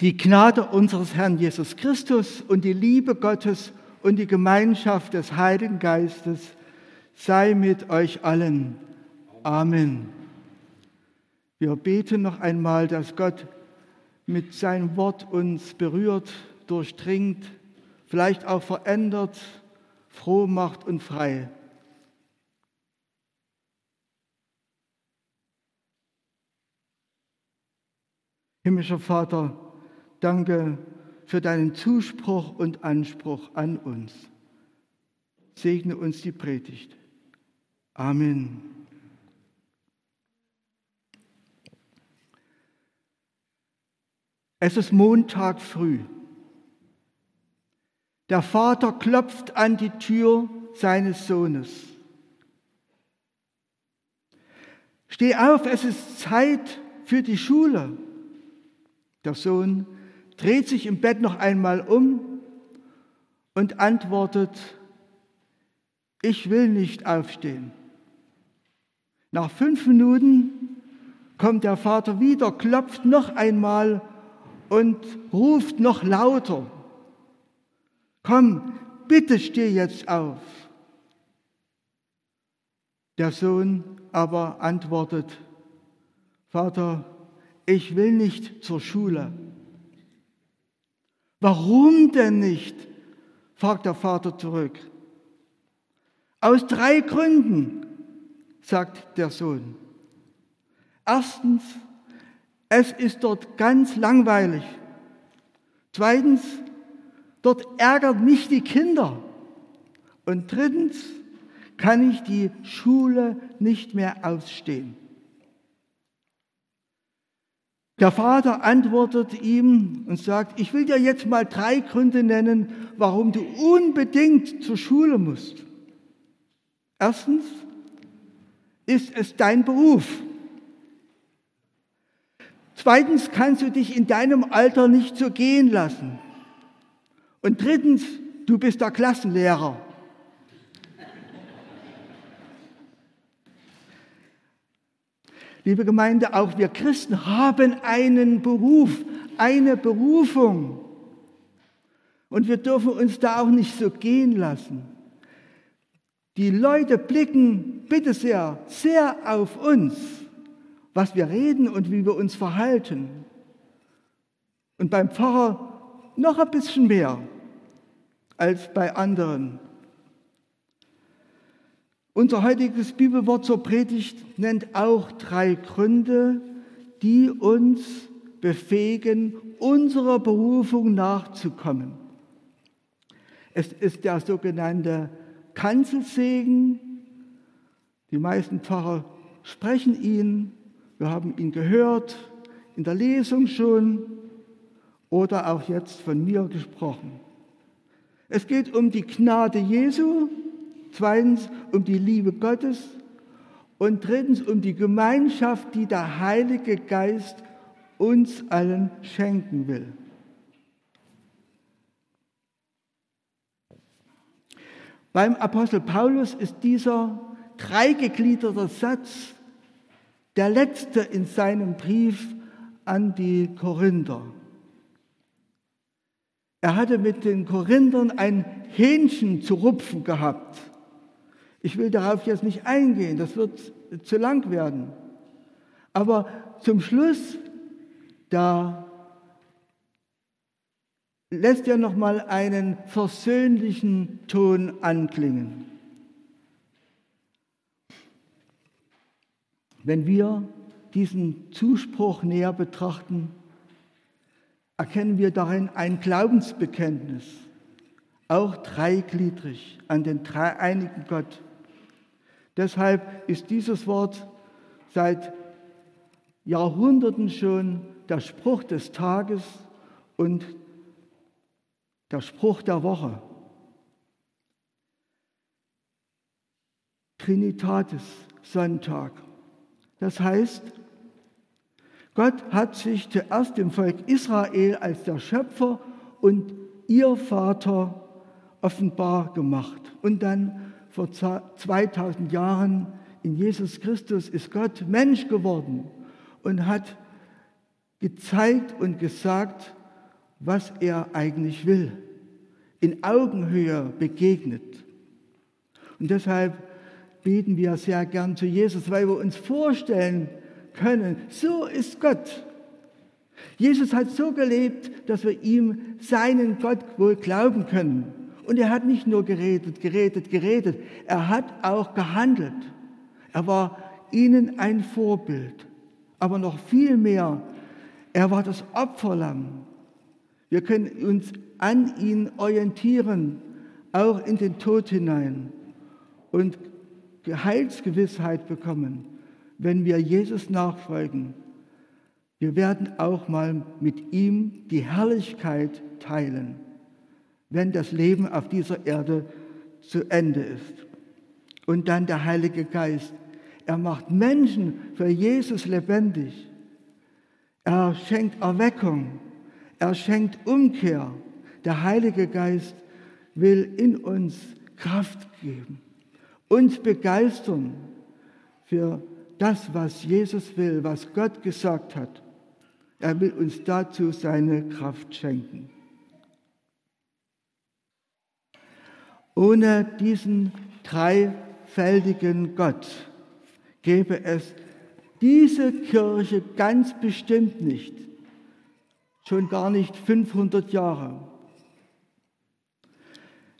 Die Gnade unseres Herrn Jesus Christus und die Liebe Gottes und die Gemeinschaft des Heiligen Geistes sei mit euch allen. Amen. Wir beten noch einmal, dass Gott mit seinem Wort uns berührt, durchdringt, vielleicht auch verändert, froh macht und frei. Himmlischer Vater, danke für deinen Zuspruch und Anspruch an uns. Segne uns die Predigt. Amen. Es ist Montag früh. Der Vater klopft an die Tür seines Sohnes. Steh auf, es ist Zeit für die Schule. Der Sohn dreht sich im Bett noch einmal um und antwortet, ich will nicht aufstehen. Nach fünf Minuten kommt der Vater wieder, klopft noch einmal und ruft noch lauter, komm, bitte steh jetzt auf. Der Sohn aber antwortet, Vater, ich will nicht zur Schule. Warum denn nicht? fragt der Vater zurück. Aus drei Gründen, sagt der Sohn. Erstens, es ist dort ganz langweilig. Zweitens, dort ärgert mich die Kinder. Und drittens, kann ich die Schule nicht mehr ausstehen. Der Vater antwortet ihm und sagt, ich will dir jetzt mal drei Gründe nennen, warum du unbedingt zur Schule musst. Erstens ist es dein Beruf. Zweitens kannst du dich in deinem Alter nicht so gehen lassen. Und drittens, du bist der Klassenlehrer. Liebe Gemeinde, auch wir Christen haben einen Beruf, eine Berufung. Und wir dürfen uns da auch nicht so gehen lassen. Die Leute blicken bitte sehr, sehr auf uns, was wir reden und wie wir uns verhalten. Und beim Pfarrer noch ein bisschen mehr als bei anderen. Unser heutiges Bibelwort zur Predigt nennt auch drei Gründe, die uns befähigen, unserer Berufung nachzukommen. Es ist der sogenannte Kanzelsegen. Die meisten Pfarrer sprechen ihn. Wir haben ihn gehört in der Lesung schon oder auch jetzt von mir gesprochen. Es geht um die Gnade Jesu, Zweitens um die Liebe Gottes und drittens um die Gemeinschaft, die der Heilige Geist uns allen schenken will. Beim Apostel Paulus ist dieser dreigegliederte Satz der letzte in seinem Brief an die Korinther. Er hatte mit den Korinthern ein Hähnchen zu rupfen gehabt. Ich will darauf jetzt nicht eingehen, das wird zu lang werden. Aber zum Schluss, da lässt er noch mal einen versöhnlichen Ton anklingen. Wenn wir diesen Zuspruch näher betrachten, erkennen wir darin ein Glaubensbekenntnis, auch dreigliedrig an den dreieinigen Gott. Deshalb ist dieses Wort seit Jahrhunderten schon der Spruch des Tages und der Spruch der Woche. Trinitatis Sonntag. Das heißt, Gott hat sich zuerst dem Volk Israel als der Schöpfer und ihr Vater offenbar gemacht und dann vor 2000 Jahren in Jesus Christus ist Gott Mensch geworden und hat gezeigt und gesagt, was er eigentlich will, in Augenhöhe begegnet. Und deshalb beten wir sehr gern zu Jesus, weil wir uns vorstellen können, so ist Gott. Jesus hat so gelebt, dass wir ihm seinen Gott wohl glauben können. Und er hat nicht nur geredet, geredet, geredet, er hat auch gehandelt. Er war ihnen ein Vorbild. Aber noch viel mehr, er war das Opferlamm. Wir können uns an ihn orientieren, auch in den Tod hinein und Heilsgewissheit bekommen, wenn wir Jesus nachfolgen. Wir werden auch mal mit ihm die Herrlichkeit teilen, wenn das Leben auf dieser Erde zu Ende ist. Und dann der Heilige Geist. Er macht Menschen für Jesus lebendig. Er schenkt Erweckung. Er schenkt Umkehr. Der Heilige Geist will in uns Kraft geben, uns begeistern für das, was Jesus will, was Gott gesagt hat. Er will uns dazu seine Kraft schenken. Ohne diesen dreifältigen Gott gäbe es diese Kirche ganz bestimmt nicht, schon gar nicht 500 Jahre.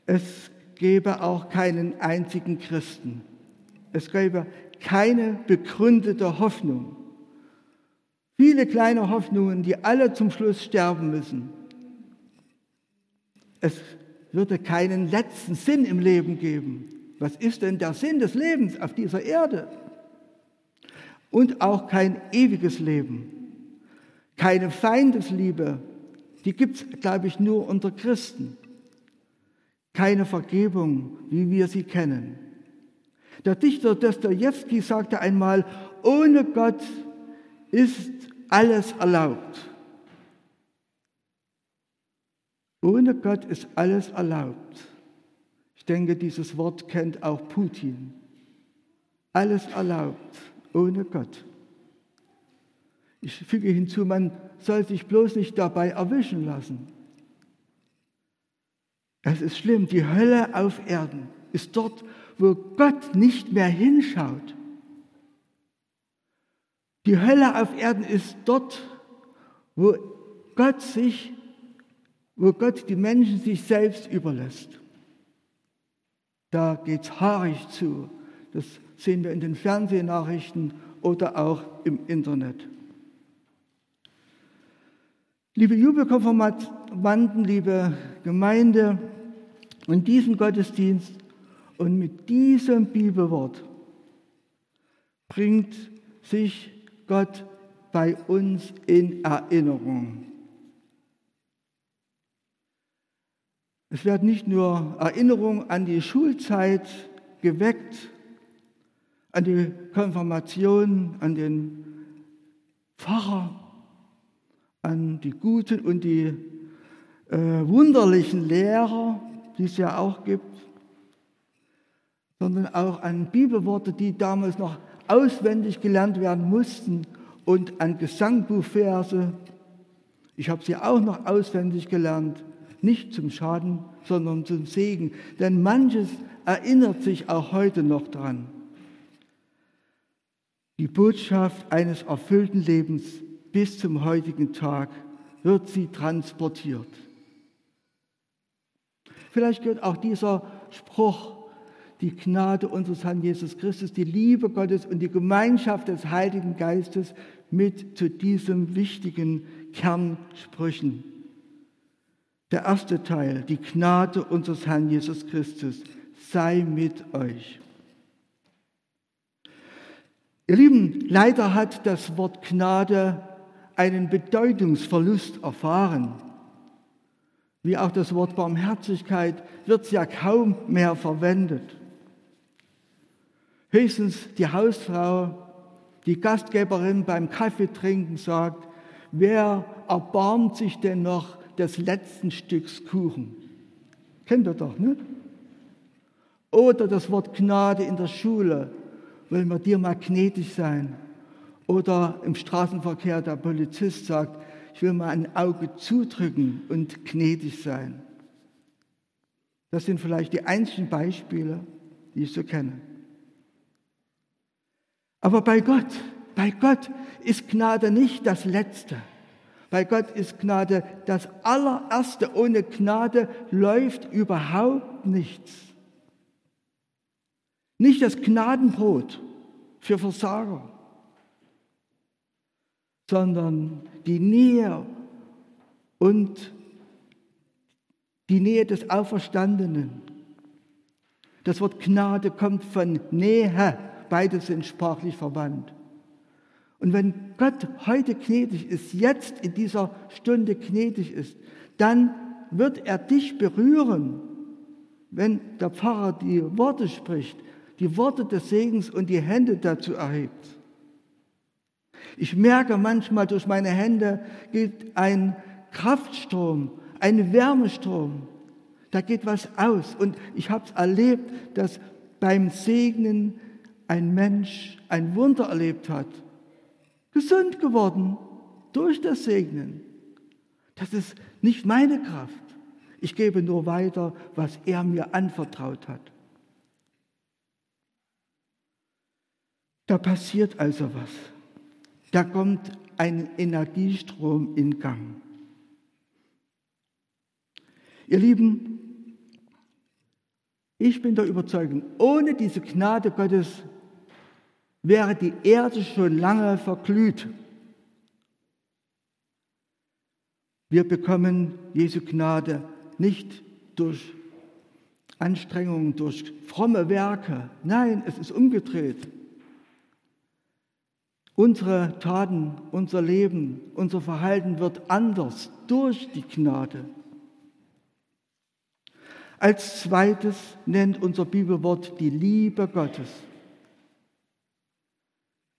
Es gäbe auch keinen einzigen Christen. Es gäbe keine begründete Hoffnung. Viele kleine Hoffnungen, die alle zum Schluss sterben müssen. Es würde keinen letzten Sinn im Leben geben. Was ist denn der Sinn des Lebens auf dieser Erde? Und auch kein ewiges Leben. Keine Feindesliebe, die gibt es, glaube ich, nur unter Christen. Keine Vergebung, wie wir sie kennen. Der Dichter Dostoevsky sagte einmal, ohne Gott ist alles erlaubt. Ohne Gott ist alles erlaubt. Ich denke, dieses Wort kennt auch Putin. Alles erlaubt, ohne Gott. Ich füge hinzu, man soll sich bloß nicht dabei erwischen lassen. Es ist schlimm, die Hölle auf Erden ist dort, wo Gott nicht mehr hinschaut. Die Hölle auf Erden ist dort, wo Gott sich, wo Gott die Menschen sich selbst überlässt. Da geht es haarig zu. Das sehen wir in den Fernsehnachrichten oder auch im Internet. Liebe Jubelkonformanten, liebe Gemeinde, in diesem Gottesdienst und mit diesem Bibelwort bringt sich Gott bei uns in Erinnerung. Es wird nicht nur Erinnerung an die Schulzeit geweckt, an die Konfirmation, an den Pfarrer, an die guten und die äh, wunderlichen Lehrer, die es ja auch gibt, sondern auch an Bibelworte, die damals noch auswendig gelernt werden mussten und an Gesangbuchverse. Ich habe sie auch noch auswendig gelernt, nicht zum Schaden, sondern zum Segen, denn manches erinnert sich auch heute noch dran. Die Botschaft eines erfüllten Lebens bis zum heutigen Tag wird sie transportiert. Vielleicht gehört auch dieser Spruch die Gnade unseres Herrn Jesus Christus, die Liebe Gottes und die Gemeinschaft des Heiligen Geistes mit zu diesem wichtigen Kernsprüchen. Der erste Teil, die Gnade unseres Herrn Jesus Christus, sei mit euch. Ihr Lieben, leider hat das Wort Gnade einen Bedeutungsverlust erfahren. Wie auch das Wort Barmherzigkeit wird es ja kaum mehr verwendet. Höchstens die Hausfrau, die Gastgeberin beim Kaffeetrinken sagt, wer erbarmt sich denn noch des letzten Stücks Kuchen? Kennt ihr doch, ne? Oder das Wort Gnade in der Schule, wollen wir dir mal gnädig sein? Oder im Straßenverkehr der Polizist sagt, ich will mal ein Auge zudrücken und gnädig sein. Das sind vielleicht die einzigen Beispiele, die ich so kenne. Aber bei Gott, bei Gott ist Gnade nicht das Letzte. Bei Gott ist Gnade das allererste. Ohne Gnade läuft überhaupt nichts. Nicht das Gnadenbrot für Versager, sondern die Nähe und die Nähe des Auferstandenen. Das Wort Gnade kommt von Nähe, beide sind sprachlich verwandt. Und wenn Gott heute gnädig ist, jetzt in dieser Stunde gnädig ist, dann wird er dich berühren, wenn der Pfarrer die Worte spricht, die Worte des Segens und die Hände dazu erhebt. Ich merke manchmal, durch meine Hände geht ein Kraftstrom, ein Wärmestrom. Da geht was aus. Und ich habe es erlebt, dass beim Segnen ein Mensch ein Wunder erlebt hat. Gesund geworden durch das Segnen. Das ist nicht meine Kraft. Ich gebe nur weiter, was er mir anvertraut hat. Da passiert also was. Da kommt ein Energiestrom in Gang. Ihr Lieben, ich bin der Überzeugung, ohne diese Gnade Gottes wäre die Erde schon lange verglüht. Wir bekommen Jesu Gnade nicht durch Anstrengungen, durch fromme Werke. Nein, es ist umgedreht. Unsere Taten, unser Leben, unser Verhalten wird anders durch die Gnade. Als zweites nennt unser Bibelwort die Liebe Gottes.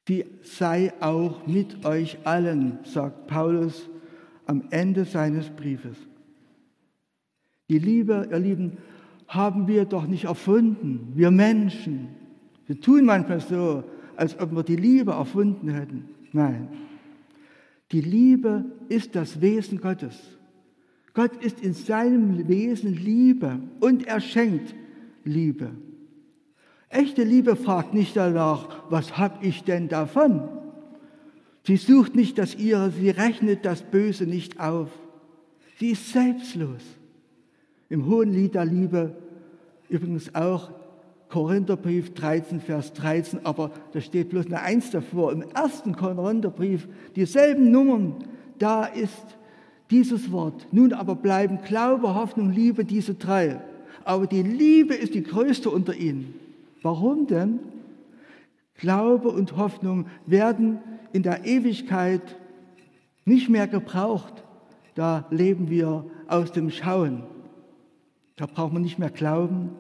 Die sei auch mit euch allen, sagt Paulus am Ende seines Briefes. Die Liebe, ihr Lieben, haben wir doch nicht erfunden, wir Menschen. Wir tun manchmal so, als ob wir die Liebe erfunden hätten. Nein, die Liebe ist das Wesen Gottes. Gott ist in seinem Wesen Liebe und er schenkt Liebe. Echte Liebe fragt nicht danach, was habe ich denn davon? Sie sucht nicht das ihre, sie rechnet das Böse nicht auf. Sie ist selbstlos. Im Hohen Lied der Liebe übrigens auch Korintherbrief 13, Vers 13, aber da steht bloß eine Eins davor. Im ersten Korintherbrief dieselben Nummern, da ist dieses Wort. Nun aber bleiben Glaube, Hoffnung, Liebe, diese drei. Aber die Liebe ist die größte unter ihnen. Warum denn? Glaube und Hoffnung werden in der Ewigkeit nicht mehr gebraucht. Da leben wir aus dem Schauen. Da braucht man nicht mehr glauben,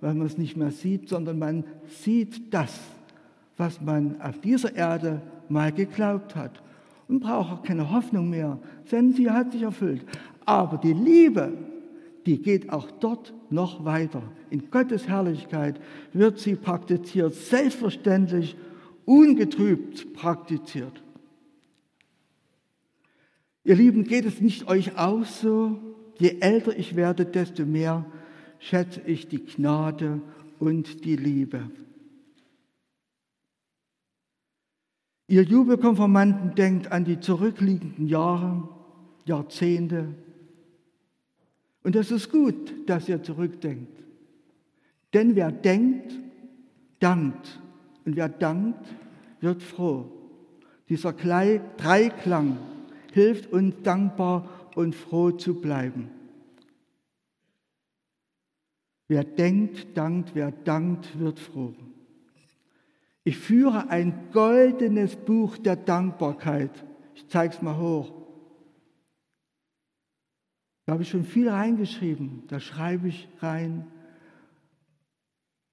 weil man es nicht mehr sieht, sondern man sieht das, was man auf dieser Erde mal geglaubt hat und braucht auch keine Hoffnung mehr, denn sie hat sich erfüllt. Aber die Liebe, die geht auch dort noch weiter. In Gottes Herrlichkeit wird sie praktiziert, selbstverständlich, ungetrübt praktiziert. Ihr Lieben, geht es nicht euch auch so? Je älter ich werde, desto mehr schätze ich die Gnade und die Liebe. Ihr Jubelkonformanten denkt an die zurückliegenden Jahre, Jahrzehnte. Und es ist gut, dass ihr zurückdenkt. Denn wer denkt, dankt. Und wer dankt, wird froh. Dieser Dreiklang hilft uns dankbar und froh zu bleiben. Wer denkt, dankt, wer dankt, wird froh. Ich führe ein goldenes Buch der Dankbarkeit. Ich zeige es mal hoch. Da habe ich schon viel reingeschrieben. Da schreibe ich rein,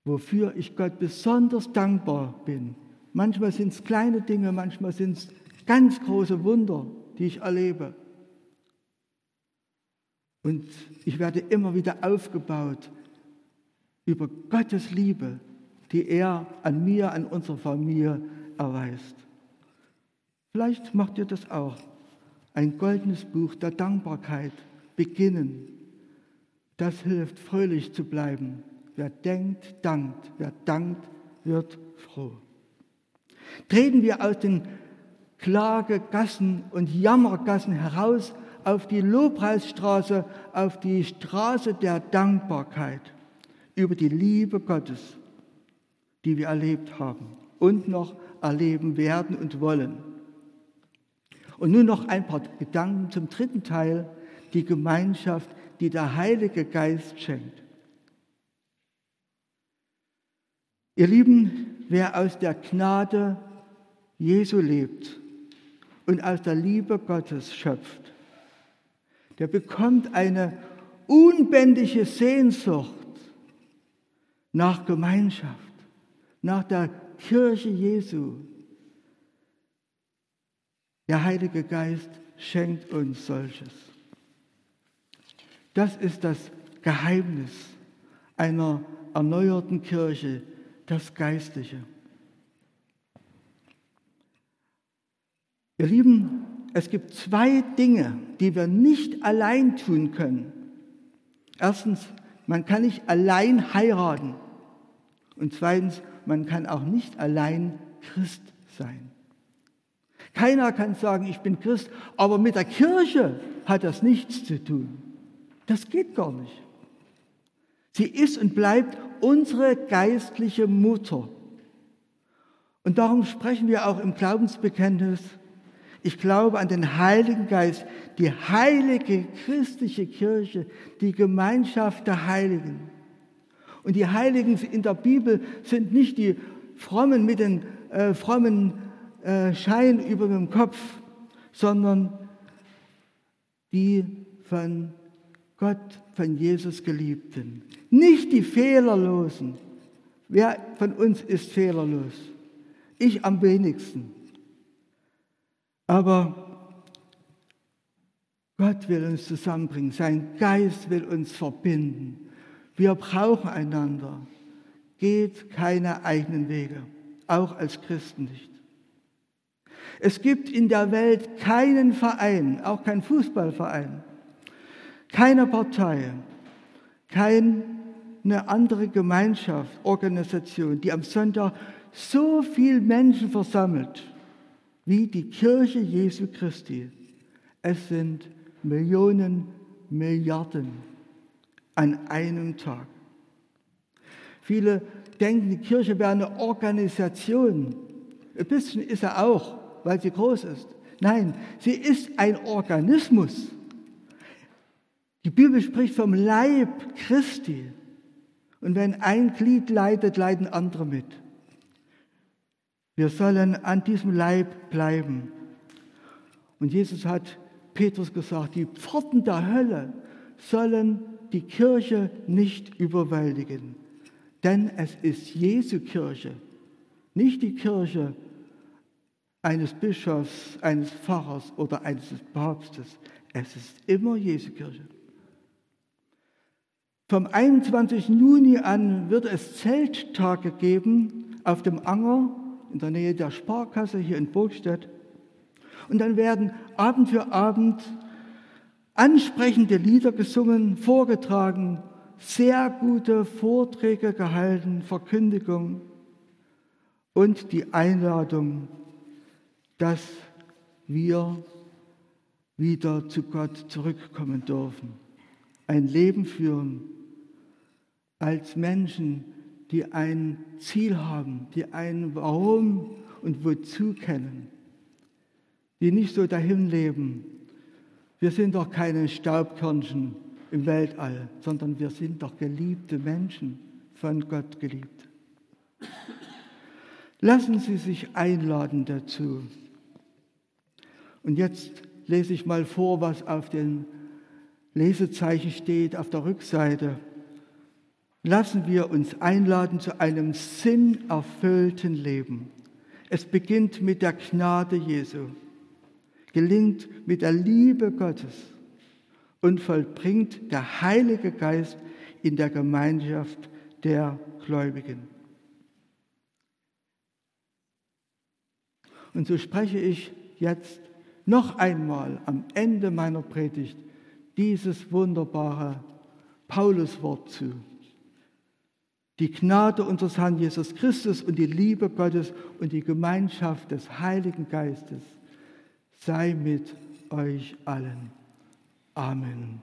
wofür ich Gott besonders dankbar bin. Manchmal sind es kleine Dinge, manchmal sind es ganz große Wunder, die ich erlebe. Und ich werde immer wieder aufgebaut über Gottes Liebe, die er an mir, an unserer Familie erweist. Vielleicht macht ihr das auch. ein goldenes Buch der Dankbarkeit beginnen. Das hilft, fröhlich zu bleiben. Wer denkt, dankt. Wer dankt, wird froh. Treten wir aus den Klagegassen und Jammergassen heraus auf die Lobpreisstraße, auf die Straße der Dankbarkeit über die Liebe Gottes, die wir erlebt haben und noch erleben werden und wollen. Und nun noch ein paar Gedanken zum dritten Teil, die Gemeinschaft, die der Heilige Geist schenkt. Ihr Lieben, wer aus der Gnade Jesu lebt und aus der Liebe Gottes schöpft, der bekommt eine unbändige Sehnsucht nach Gemeinschaft, nach der Kirche Jesu. Der Heilige Geist schenkt uns solches. Das ist das Geheimnis einer erneuerten Kirche, das Geistliche. Ihr Lieben, es gibt zwei Dinge, die wir nicht allein tun können. Erstens, man kann nicht allein heiraten. Und zweitens, man kann auch nicht allein Christ sein. Keiner kann sagen, ich bin Christ, aber mit der Kirche hat das nichts zu tun. Das geht gar nicht. Sie ist und bleibt unsere geistliche Mutter. Und darum sprechen wir auch im Glaubensbekenntnis, ich glaube an den Heiligen Geist, die heilige christliche Kirche, die Gemeinschaft der Heiligen. Und die Heiligen in der Bibel sind nicht die Frommen mit den äh, frommen äh, Schein über dem Kopf, sondern die von Gott, von Jesus Geliebten. Nicht die Fehlerlosen. Wer von uns ist fehlerlos? Ich am wenigsten. Aber Gott will uns zusammenbringen, sein Geist will uns verbinden. Wir brauchen einander. Geht keine eigenen Wege, auch als Christen nicht. Es gibt in der Welt keinen Verein, auch keinen Fußballverein, keine Partei, keine andere Gemeinschaft, Organisation, die am Sonntag so viele Menschen versammelt wie die Kirche Jesu Christi. Es sind Millionen, Milliarden an einem Tag. Viele denken, die Kirche wäre eine Organisation. Ein bisschen ist er auch, weil sie groß ist. Nein, sie ist ein Organismus. Die Bibel spricht vom Leib Christi. Und wenn ein Glied leidet, leiden andere mit. Wir sollen an diesem Leib bleiben. Und Jesus hat Petrus gesagt, die Pforten der Hölle sollen die Kirche nicht überwältigen. Denn es ist Jesu Kirche, nicht die Kirche eines Bischofs, eines Pfarrers oder eines Papstes. Es ist immer Jesu Kirche. Vom 21. Juni an wird es Zelttage geben auf dem Anger in der Nähe der Sparkasse hier in Burgstedt. Und dann werden Abend für Abend ansprechende Lieder gesungen, vorgetragen, sehr gute Vorträge gehalten, Verkündigung und die Einladung, dass wir wieder zu Gott zurückkommen dürfen, ein Leben führen als Menschen, die ein Ziel haben, die ein Warum und Wozu kennen, die nicht so dahin leben. Wir sind doch keine Staubkörnchen im Weltall, sondern wir sind doch geliebte Menschen, von Gott geliebt. Lassen Sie sich einladen dazu. Und jetzt lese ich mal vor, was auf den Lesezeichen steht, auf der Rückseite lassen wir uns einladen zu einem sinnerfüllten Leben. Es beginnt mit der Gnade Jesu, gelingt mit der Liebe Gottes und vollbringt der Heilige Geist in der Gemeinschaft der Gläubigen. Und so spreche ich jetzt noch einmal am Ende meiner Predigt dieses wunderbare Pauluswort zu. Die Gnade unseres Herrn Jesus Christus und die Liebe Gottes und die Gemeinschaft des Heiligen Geistes sei mit euch allen. Amen.